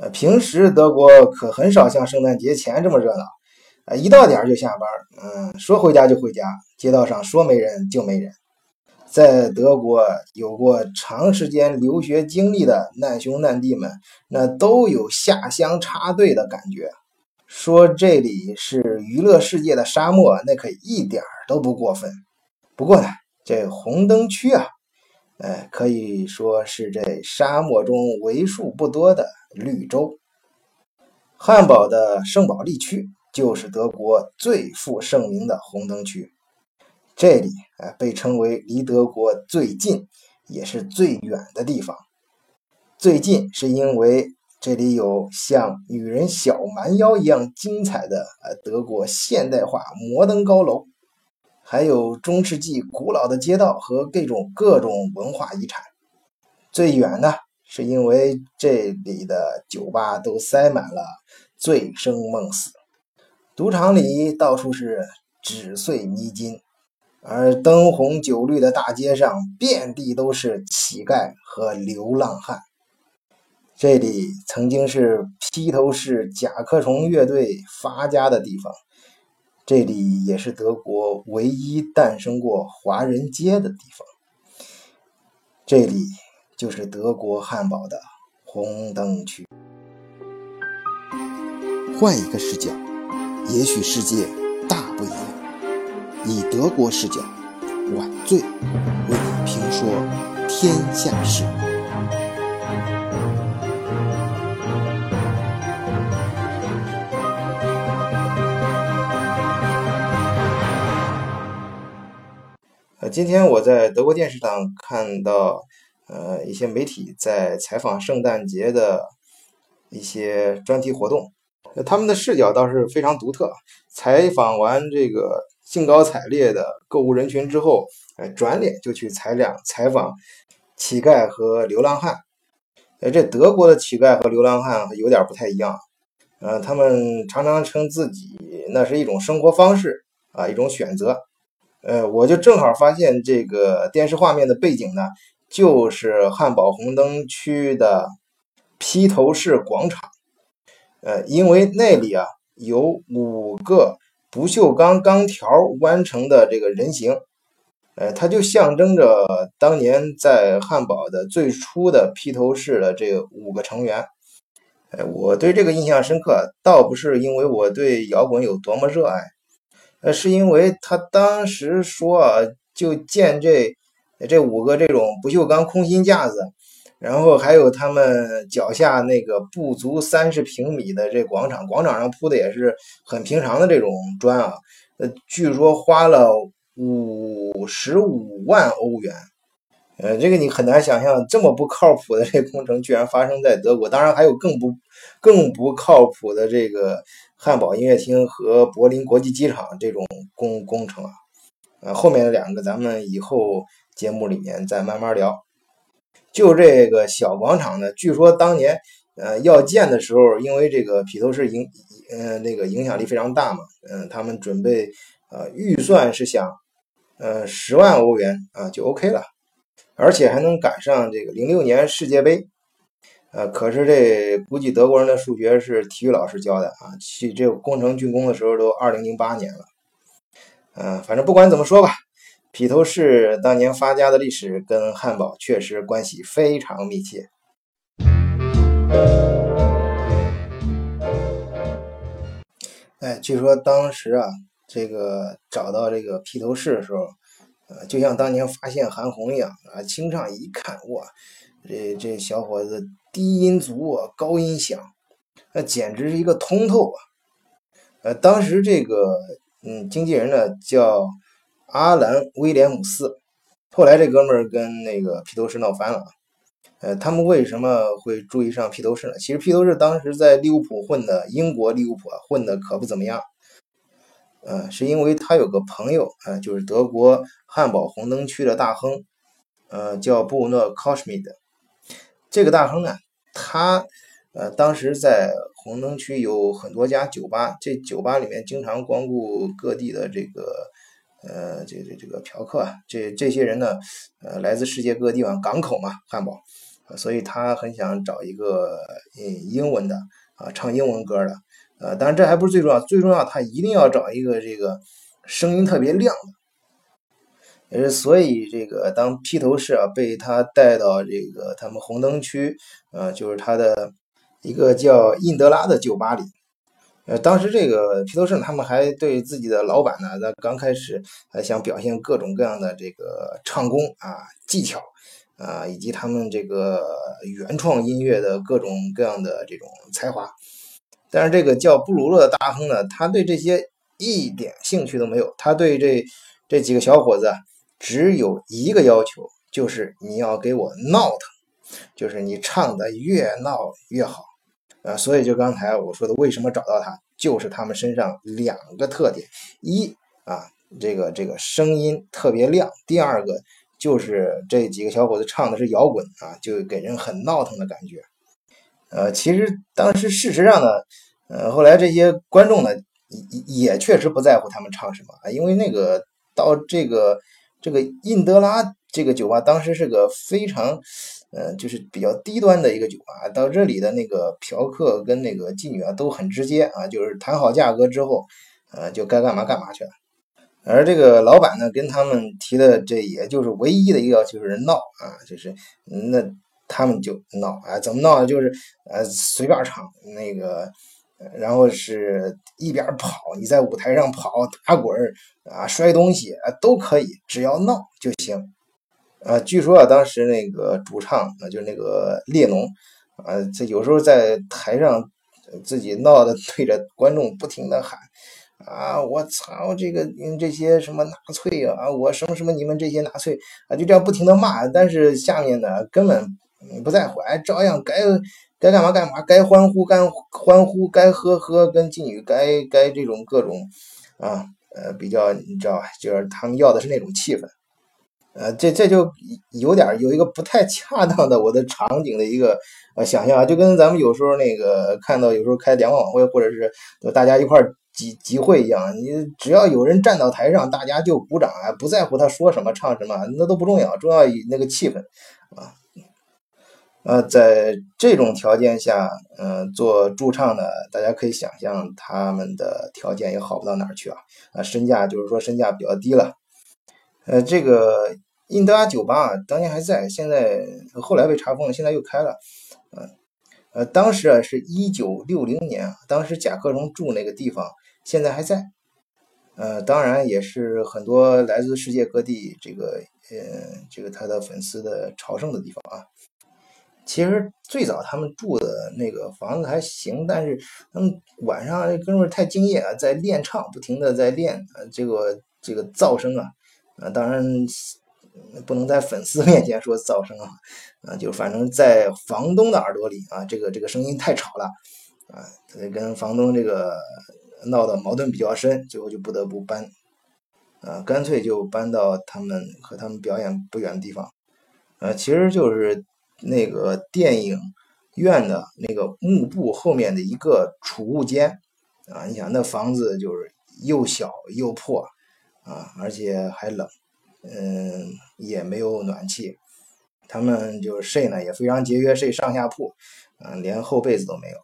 呃，平时德国可很少像圣诞节前这么热闹，呃，一到点就下班，嗯，说回家就回家，街道上说没人就没人。在德国有过长时间留学经历的难兄难弟们，那都有下乡插队的感觉。说这里是娱乐世界的沙漠，那可一点都不过分。不过呢，这红灯区啊，哎，可以说是这沙漠中为数不多的。绿洲，汉堡的圣保利区就是德国最负盛名的红灯区。这里啊被称为离德国最近也是最远的地方。最近是因为这里有像女人小蛮腰一样精彩的呃德国现代化摩登高楼，还有中世纪古老的街道和各种各种文化遗产。最远呢？是因为这里的酒吧都塞满了醉生梦死，赌场里到处是纸碎迷津，而灯红酒绿的大街上遍地都是乞丐和流浪汉。这里曾经是披头士甲壳虫乐队发家的地方，这里也是德国唯一诞生过华人街的地方。这里。就是德国汉堡的红灯区。换一个视角，也许世界大不一样。以德国视角，晚醉为你评说天下事。今天我在德国电视上看到。呃，一些媒体在采访圣诞节的一些专题活动，他们的视角倒是非常独特。采访完这个兴高采烈的购物人群之后，呃，转脸就去采两采访乞丐和流浪汉。呃，这德国的乞丐和流浪汉有点不太一样，呃，他们常常称自己那是一种生活方式啊，一种选择。呃，我就正好发现这个电视画面的背景呢。就是汉堡红灯区的披头士广场，呃，因为那里啊有五个不锈钢钢条弯成的这个人形，呃，它就象征着当年在汉堡的最初的披头士的这五个成员。哎，我对这个印象深刻，倒不是因为我对摇滚有多么热爱，呃，是因为他当时说啊，就建这。这五个这种不锈钢空心架子，然后还有他们脚下那个不足三十平米的这广场，广场上铺的也是很平常的这种砖啊。呃，据说花了五十五万欧元。呃，这个你很难想象，这么不靠谱的这工程居然发生在德国。当然还有更不更不靠谱的这个汉堡音乐厅和柏林国际机场这种工工程啊。呃，后面的两个咱们以后。节目里面再慢慢聊。就这个小广场呢，据说当年呃要建的时候，因为这个披头士影呃那个影响力非常大嘛，嗯，他们准备呃预算是想呃十万欧元啊就 OK 了，而且还能赶上这个零六年世界杯。呃，可是这估计德国人的数学是体育老师教的啊，去这工程竣工的时候都二零零八年了。嗯，反正不管怎么说吧。披头士当年发家的历史跟汉堡确实关系非常密切。哎，据说当时啊，这个找到这个披头士的时候，呃，就像当年发现韩红一样啊，清唱一看，哇，这这小伙子低音足啊，高音响，那简直是一个通透啊。呃，当时这个嗯，经纪人呢叫。阿兰·威廉姆斯，后来这哥们儿跟那个披头士闹翻了。呃，他们为什么会注意上披头士呢？其实披头士当时在利物浦混的，英国利物浦啊混的可不怎么样。呃，是因为他有个朋友，呃，就是德国汉堡红灯区的大亨，呃，叫布诺·考什米德。这个大亨呢，他呃当时在红灯区有很多家酒吧，这酒吧里面经常光顾各地的这个。呃，这这这个嫖客啊，这这些人呢，呃，来自世界各地方，港口嘛，汉堡，所以他很想找一个嗯英文的啊唱英文歌的，呃，当然这还不是最重要，最重要他一定要找一个这个声音特别亮的，呃，所以这个当披头士啊被他带到这个他们红灯区，呃，就是他的一个叫印德拉的酒吧里。呃，当时这个披头士他们还对自己的老板呢，在刚开始还想表现各种各样的这个唱功啊、技巧啊，以及他们这个原创音乐的各种各样的这种才华。但是这个叫布鲁诺的大亨呢，他对这些一点兴趣都没有。他对这这几个小伙子只有一个要求，就是你要给我闹腾，就是你唱的越闹越好。啊，所以就刚才我说的，为什么找到他，就是他们身上两个特点：一啊，这个这个声音特别亮；第二个就是这几个小伙子唱的是摇滚啊，就给人很闹腾的感觉。呃，其实当时事实上呢，呃，后来这些观众呢也也确实不在乎他们唱什么啊，因为那个到这个这个印德拉这个酒吧，当时是个非常。嗯，就是比较低端的一个酒吧，到这里的那个嫖客跟那个妓女啊都很直接啊，就是谈好价格之后，呃，就该干嘛干嘛去了。而这个老板呢，跟他们提的这也就是唯一的一个要求，就是闹啊，就是那他们就闹啊，怎么闹？就是呃随便唱那个，然后是一边跑，你在舞台上跑、打滚啊、摔东西啊都可以，只要闹就行。啊，据说啊，当时那个主唱啊，就是那个列侬，啊，这有时候在台上自己闹的，对着观众不停的喊，啊，我操，这个这些什么纳粹啊，我什么什么你们这些纳粹啊，就这样不停的骂，但是下面呢根本不在乎，哎，照样该该干嘛干嘛，该欢呼该欢呼，该喝喝，跟妓女该该这种各种啊，呃，比较你知道吧，就是他们要的是那种气氛。呃，这这就有点有一个不太恰当的我的场景的一个呃想象啊，就跟咱们有时候那个看到有时候开联欢晚会或者是大家一块集集会一样，你只要有人站到台上，大家就鼓掌啊，不在乎他说什么唱什么，那都不重要，重要以那个气氛啊。呃，在这种条件下，嗯，做驻唱的，大家可以想象他们的条件也好不到哪儿去啊，啊，身价就是说身价比较低了。呃，这个印德安酒吧啊当年还在，现在后来被查封了，现在又开了。嗯，呃，当时啊是一九六零年，当时甲壳虫住那个地方，现在还在。呃，当然也是很多来自世界各地这个呃这个他的粉丝的朝圣的地方啊。其实最早他们住的那个房子还行，但是他们晚上那哥们太敬业啊，在练唱，不停的在练，呃，这个这个噪声啊。啊，当然不能在粉丝面前说噪声啊，啊，就反正在房东的耳朵里啊，这个这个声音太吵了，啊，所以跟房东这个闹的矛盾比较深，最后就不得不搬，啊，干脆就搬到他们和他们表演不远的地方，呃，其实就是那个电影院的那个幕布后面的一个储物间，啊，你想那房子就是又小又破。啊，而且还冷，嗯，也没有暖气。他们就睡呢也非常节约，睡上下铺，嗯，连厚被子都没有。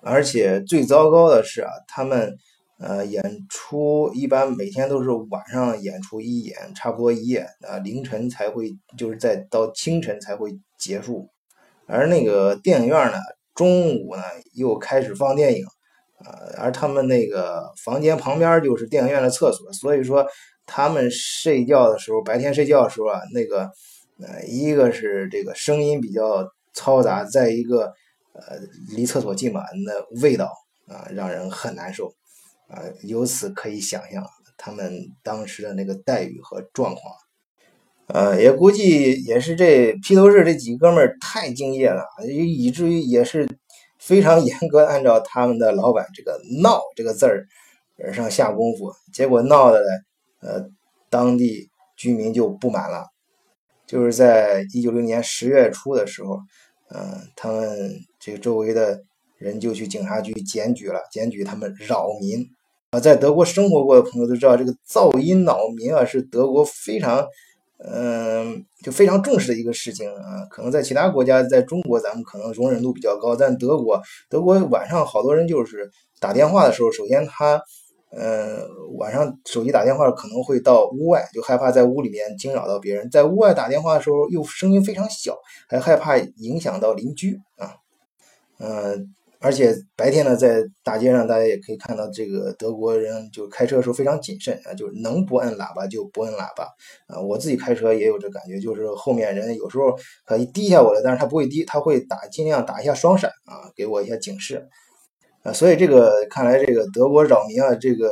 而且最糟糕的是啊，他们呃演出一般每天都是晚上演出一演，差不多一夜啊，凌晨才会，就是在到清晨才会结束。而那个电影院呢，中午呢又开始放电影。呃，而他们那个房间旁边就是电影院的厕所，所以说他们睡觉的时候，白天睡觉的时候啊，那个呃，一个是这个声音比较嘈杂，再一个呃，离厕所近嘛，那味道啊，让人很难受啊。由此可以想象他们当时的那个待遇和状况，呃，也估计也是这披头士这几哥们儿太敬业了，以至于也是。非常严格按照他们的老板这个“闹”这个字儿上下功夫，结果闹的呢，呃，当地居民就不满了。就是在一九六年十月初的时候，嗯，他们这个周围的人就去警察局检举了，检举他们扰民。啊，在德国生活过的朋友都知道，这个噪音扰民啊是德国非常嗯，就非常重视的一个事情啊。可能在其他国家，在中国咱们可能容忍度比较高，但德国，德国晚上好多人就是打电话的时候，首先他，嗯，晚上手机打电话可能会到屋外，就害怕在屋里面惊扰到别人，在屋外打电话的时候又声音非常小，还害怕影响到邻居啊，嗯。而且白天呢，在大街上，大家也可以看到，这个德国人就开车的时候非常谨慎啊，就是能不摁喇叭就不摁喇叭啊。我自己开车也有这感觉，就是后面人有时候可以滴一下我的，但是他不会滴，他会打尽量打一下双闪啊，给我一下警示啊。所以这个看来，这个德国扰民啊，这个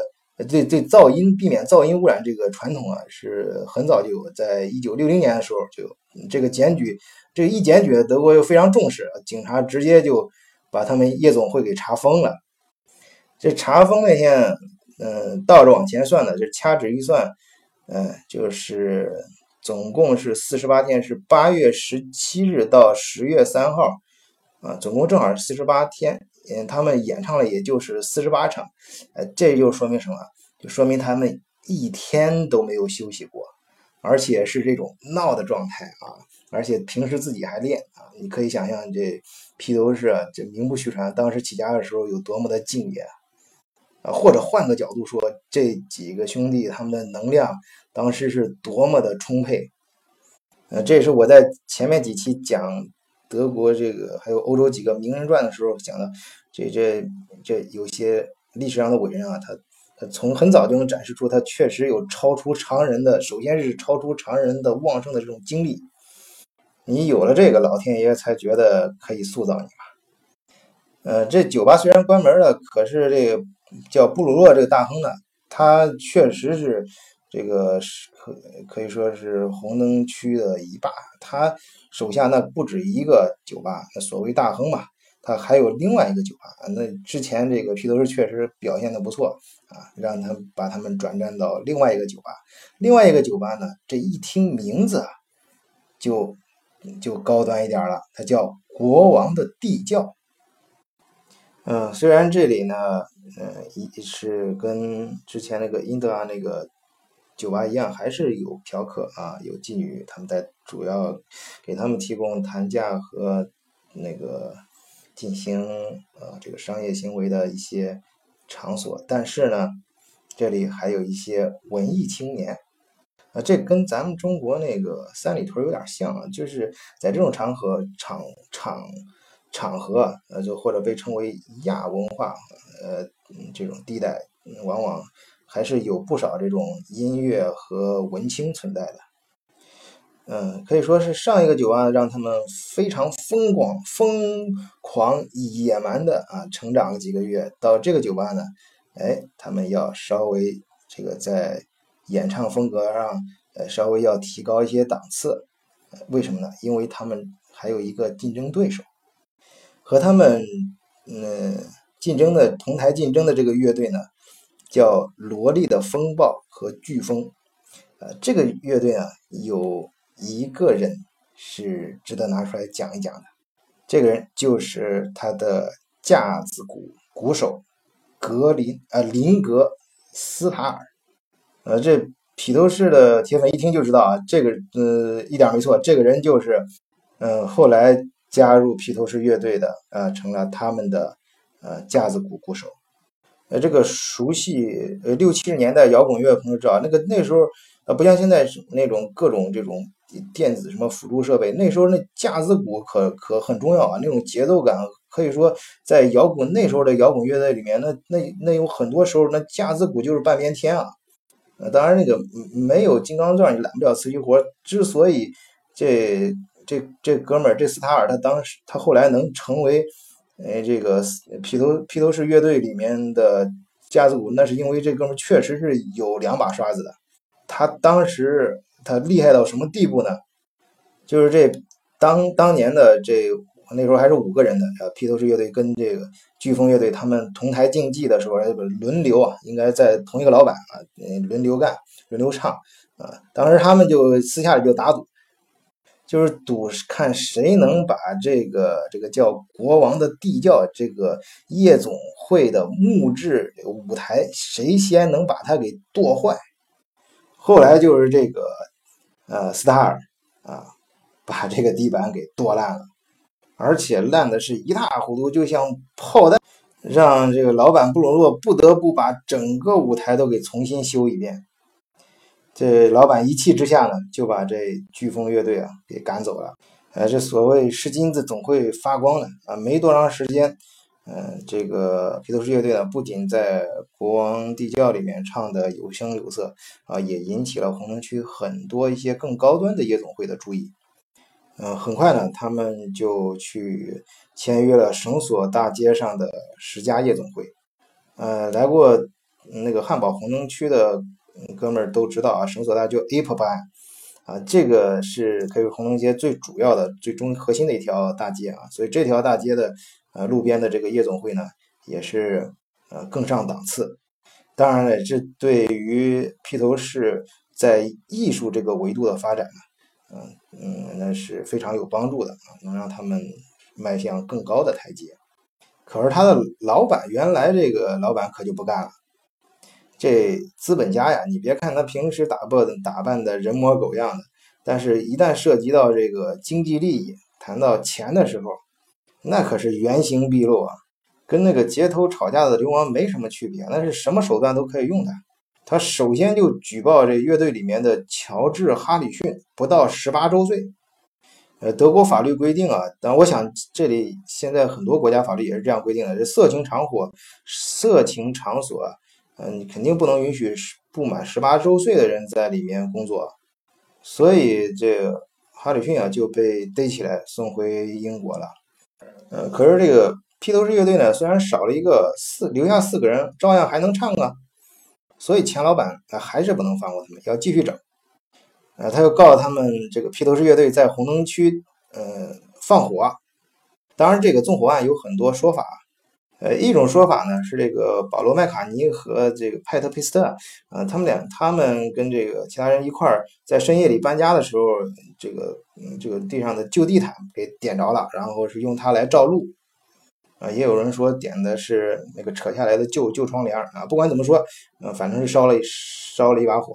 对对噪音避免噪音污染这个传统啊，是很早就有，在一九六零年的时候就这个检举，这个一检举，德国又非常重视，警察直接就。把他们夜总会给查封了。这查封那天，嗯，倒着往前算的，就掐指一算，嗯，就是总共是四十八天，是八月十七日到十月三号，啊，总共正好是四十八天。嗯，他们演唱了也就是四十八场，呃，这就说明什么？就说明他们一天都没有休息过，而且是这种闹的状态啊。而且平时自己还练啊，你可以想象这披头士这名不虚传，当时起家的时候有多么的敬业啊！或者换个角度说，这几个兄弟他们的能量当时是多么的充沛。呃，这也是我在前面几期讲德国这个还有欧洲几个名人传的时候讲的，这这这有些历史上的伟人啊，他他从很早就能展示出他确实有超出常人的，首先是超出常人的旺盛的这种精力。你有了这个，老天爷才觉得可以塑造你吧。呃，这酒吧虽然关门了，可是这个叫布鲁诺这个大亨呢，他确实是这个是可可以说是红灯区的一霸。他手下那不止一个酒吧，那所谓大亨嘛，他还有另外一个酒吧。那之前这个披头士确实表现的不错啊，让他把他们转战到另外一个酒吧。另外一个酒吧呢，这一听名字就。就高端一点了，它叫国王的地窖。嗯，虽然这里呢，嗯，一是跟之前那个英德啊那个酒吧一样，还是有嫖客啊，有妓女，他们在主要给他们提供谈价和那个进行呃这个商业行为的一些场所，但是呢，这里还有一些文艺青年。啊，这跟咱们中国那个三里屯有点像啊，就是在这种场合场场场合，呃，就或者被称为亚文化，呃，这种地带，往往还是有不少这种音乐和文青存在的。嗯，可以说是上一个酒吧让他们非常疯狂、疯狂、野蛮的啊成长了几个月，到这个酒吧呢，哎，他们要稍微这个在。演唱风格上，呃，稍微要提高一些档次，为什么呢？因为他们还有一个竞争对手，和他们嗯竞争的同台竞争的这个乐队呢，叫萝莉的风暴和飓风，呃，这个乐队啊，有一个人是值得拿出来讲一讲的，这个人就是他的架子鼓鼓手格林呃林格斯塔尔。呃，这披头士的铁粉一听就知道啊，这个呃一点没错，这个人就是，嗯，后来加入披头士乐队的，呃，成了他们的呃架子鼓鼓手。呃，这个熟悉呃六七十年代摇滚乐的朋友知道，那个那时候呃不像现在那种各种这种电子什么辅助设备，那时候那架子鼓可可很重要啊，那种节奏感可以说在摇滚那时候的摇滚乐队里面，那那那有很多时候那架子鼓就是半边天啊。呃，当然，那个没有金刚钻，你揽不了瓷器活。之所以这这这哥们儿这斯塔尔，他当时他后来能成为呃这个披头披头士乐队里面的架子鼓，那是因为这哥们确实是有两把刷子的。他当时他厉害到什么地步呢？就是这当当年的这。那时候还是五个人的，呃，披头士乐队跟这个飓风乐队他们同台竞技的时候，轮流啊，应该在同一个老板啊，轮流干，轮流唱啊。当时他们就私下里就打赌，就是赌看谁能把这个这个叫国王的地窖这个夜总会的木质舞台，谁先能把它给剁坏。后来就是这个。呃斯塔尔啊，把这个地板给剁烂了，而且烂的是一塌糊涂，就像炮弹，让这个老板布鲁诺不得不把整个舞台都给重新修一遍。这老板一气之下呢，就把这飓风乐队啊给赶走了。呃，这所谓是金子总会发光的啊！没多长时间，嗯，这个披头士乐队呢，不仅在国王地窖里面唱的有声有色啊，也引起了红灯区很多一些更高端的夜总会的注意。嗯，很快呢，他们就去签约了绳索大街上的十家夜总会。呃，来过那个汉堡红灯区的哥们儿都知道啊，绳索大就 Apple Bar。啊，这个是可以说红灯街最主要的、最终核心的一条大街啊，所以这条大街的呃路边的这个夜总会呢，也是呃更上档次。当然了，这对于披头士在艺术这个维度的发展呢，嗯嗯，那是非常有帮助的啊，能让他们迈向更高的台阶。可是他的老板原来这个老板可就不干了。这资本家呀，你别看他平时打扮打扮的人模狗样的，但是一旦涉及到这个经济利益，谈到钱的时候，那可是原形毕露啊，跟那个街头吵架的流氓没什么区别，那是什么手段都可以用的。他首先就举报这乐队里面的乔治·哈里逊不到十八周岁。呃，德国法律规定啊，但我想这里现在很多国家法律也是这样规定的，这色情场所、色情场所。嗯，你肯定不能允许不满十八周岁的人在里面工作，所以这哈里逊啊就被逮起来送回英国了。呃，可是这个披头士乐队呢，虽然少了一个四，留下四个人，照样还能唱啊。所以钱老板啊还是不能放过他们，要继续整。呃，他又告他们这个披头士乐队在红灯区呃放火。当然，这个纵火案有很多说法。呃，一种说法呢是这个保罗麦卡尼和这个派特佩斯特，啊，他们俩他们跟这个其他人一块儿在深夜里搬家的时候，这个嗯这个地上的旧地毯给点着了，然后是用它来照路，啊，也有人说点的是那个扯下来的旧旧窗帘啊，不管怎么说，嗯，反正是烧了烧了一把火，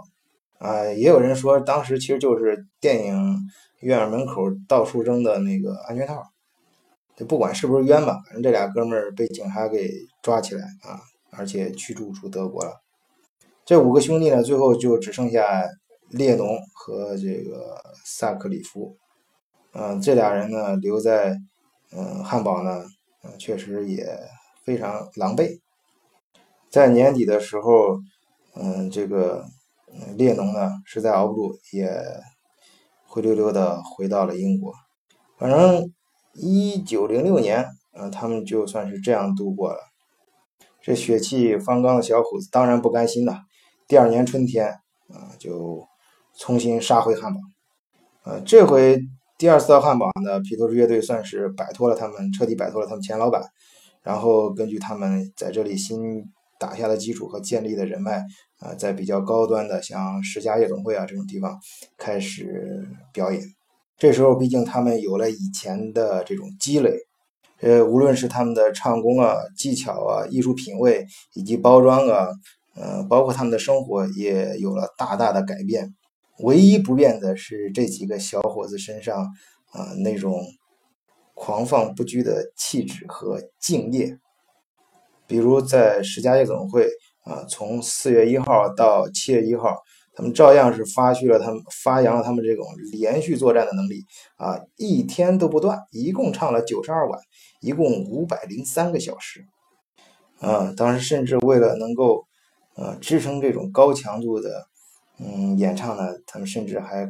啊，也有人说当时其实就是电影院门口到处扔的那个安全套。就不管是不是冤吧，反正这俩哥们儿被警察给抓起来啊，而且驱逐出德国了。这五个兄弟呢，最后就只剩下列侬和这个萨克里夫。嗯，这俩人呢留在嗯汉堡呢，嗯，确实也非常狼狈。在年底的时候，嗯，这个列侬呢实在熬不住，也灰溜溜的回到了英国。反正。一九零六年，嗯，他们就算是这样度过了。这血气方刚的小伙子当然不甘心了。第二年春天，啊，就重新杀回汉堡。呃，这回第二次到汉堡呢，披头士乐队算是摆脱了他们，彻底摆脱了他们前老板。然后根据他们在这里新打下的基础和建立的人脉，啊，在比较高端的像十佳夜总会啊这种地方开始表演。这时候，毕竟他们有了以前的这种积累，呃，无论是他们的唱功啊、技巧啊、艺术品味以及包装啊，呃，包括他们的生活也有了大大的改变。唯一不变的是这几个小伙子身上啊那种狂放不羁的气质和敬业。比如在十佳夜总会啊，从四月一号到七月一号。他们照样是发去了他们发扬了他们这种连续作战的能力啊，一天都不断，一共唱了九十二晚，一共五百零三个小时，啊，当时甚至为了能够呃支撑这种高强度的嗯演唱呢，他们甚至还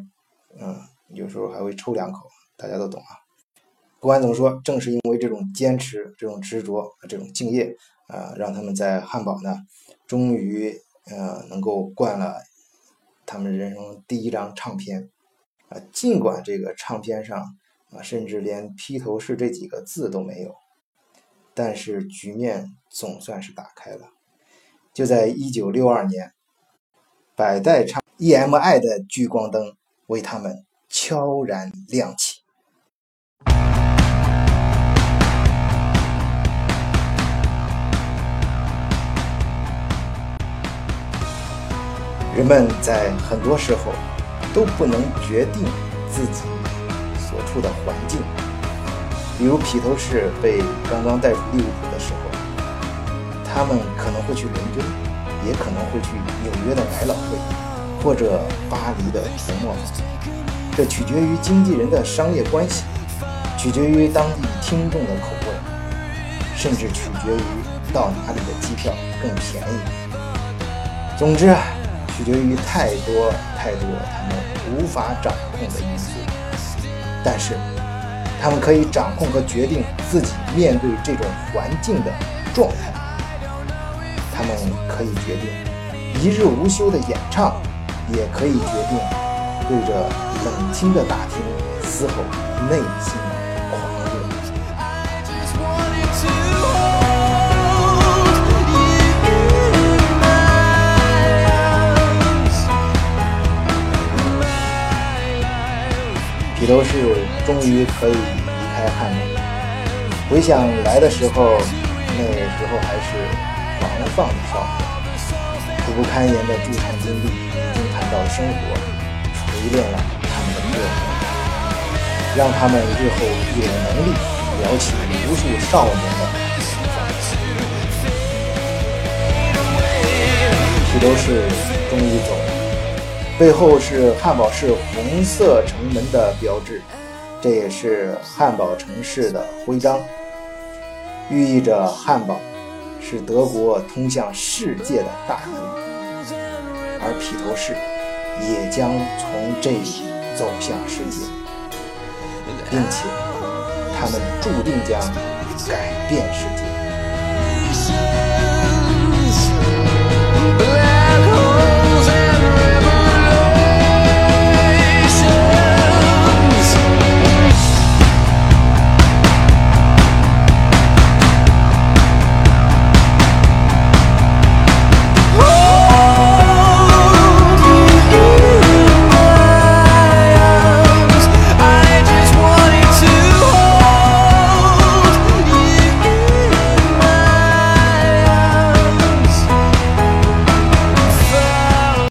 嗯有时候还会抽两口，大家都懂啊。不管怎么说，正是因为这种坚持、这种执着、这种敬业啊，让他们在汉堡呢，终于呃能够灌了。他们人生第一张唱片，啊，尽管这个唱片上啊，甚至连披头士这几个字都没有，但是局面总算是打开了。就在一九六二年，百代唱 EMI 的聚光灯为他们悄然亮起。人们在很多时候都不能决定自己所处的环境。比如披头士被刚刚带入利物浦的时候，他们可能会去伦敦，也可能会去纽约的百老汇，或者巴黎的红磨坊。这取决于经纪人的商业关系，取决于当地听众的口味，甚至取决于到哪里的机票更便宜。总之，取决于太多太多他们无法掌控的因素。但是，他们可以掌控和决定自己面对这种环境的状态。他们可以决定一日无休的演唱，也可以决定对着冷清的大厅嘶吼内心披头士终于可以离开汉姆。回想来的时候，那时候还是狂放的少年，苦不堪言的驻场经历已经谈到了生活，锤炼了他们的个性，让他们日后有能力撩起无数少年的情怀。披头士终于走了。背后是汉堡市红色城门的标志，这也是汉堡城市的徽章，寓意着汉堡是德国通向世界的大门，而披头士也将从这里走向世界，并且他们注定将改变世界。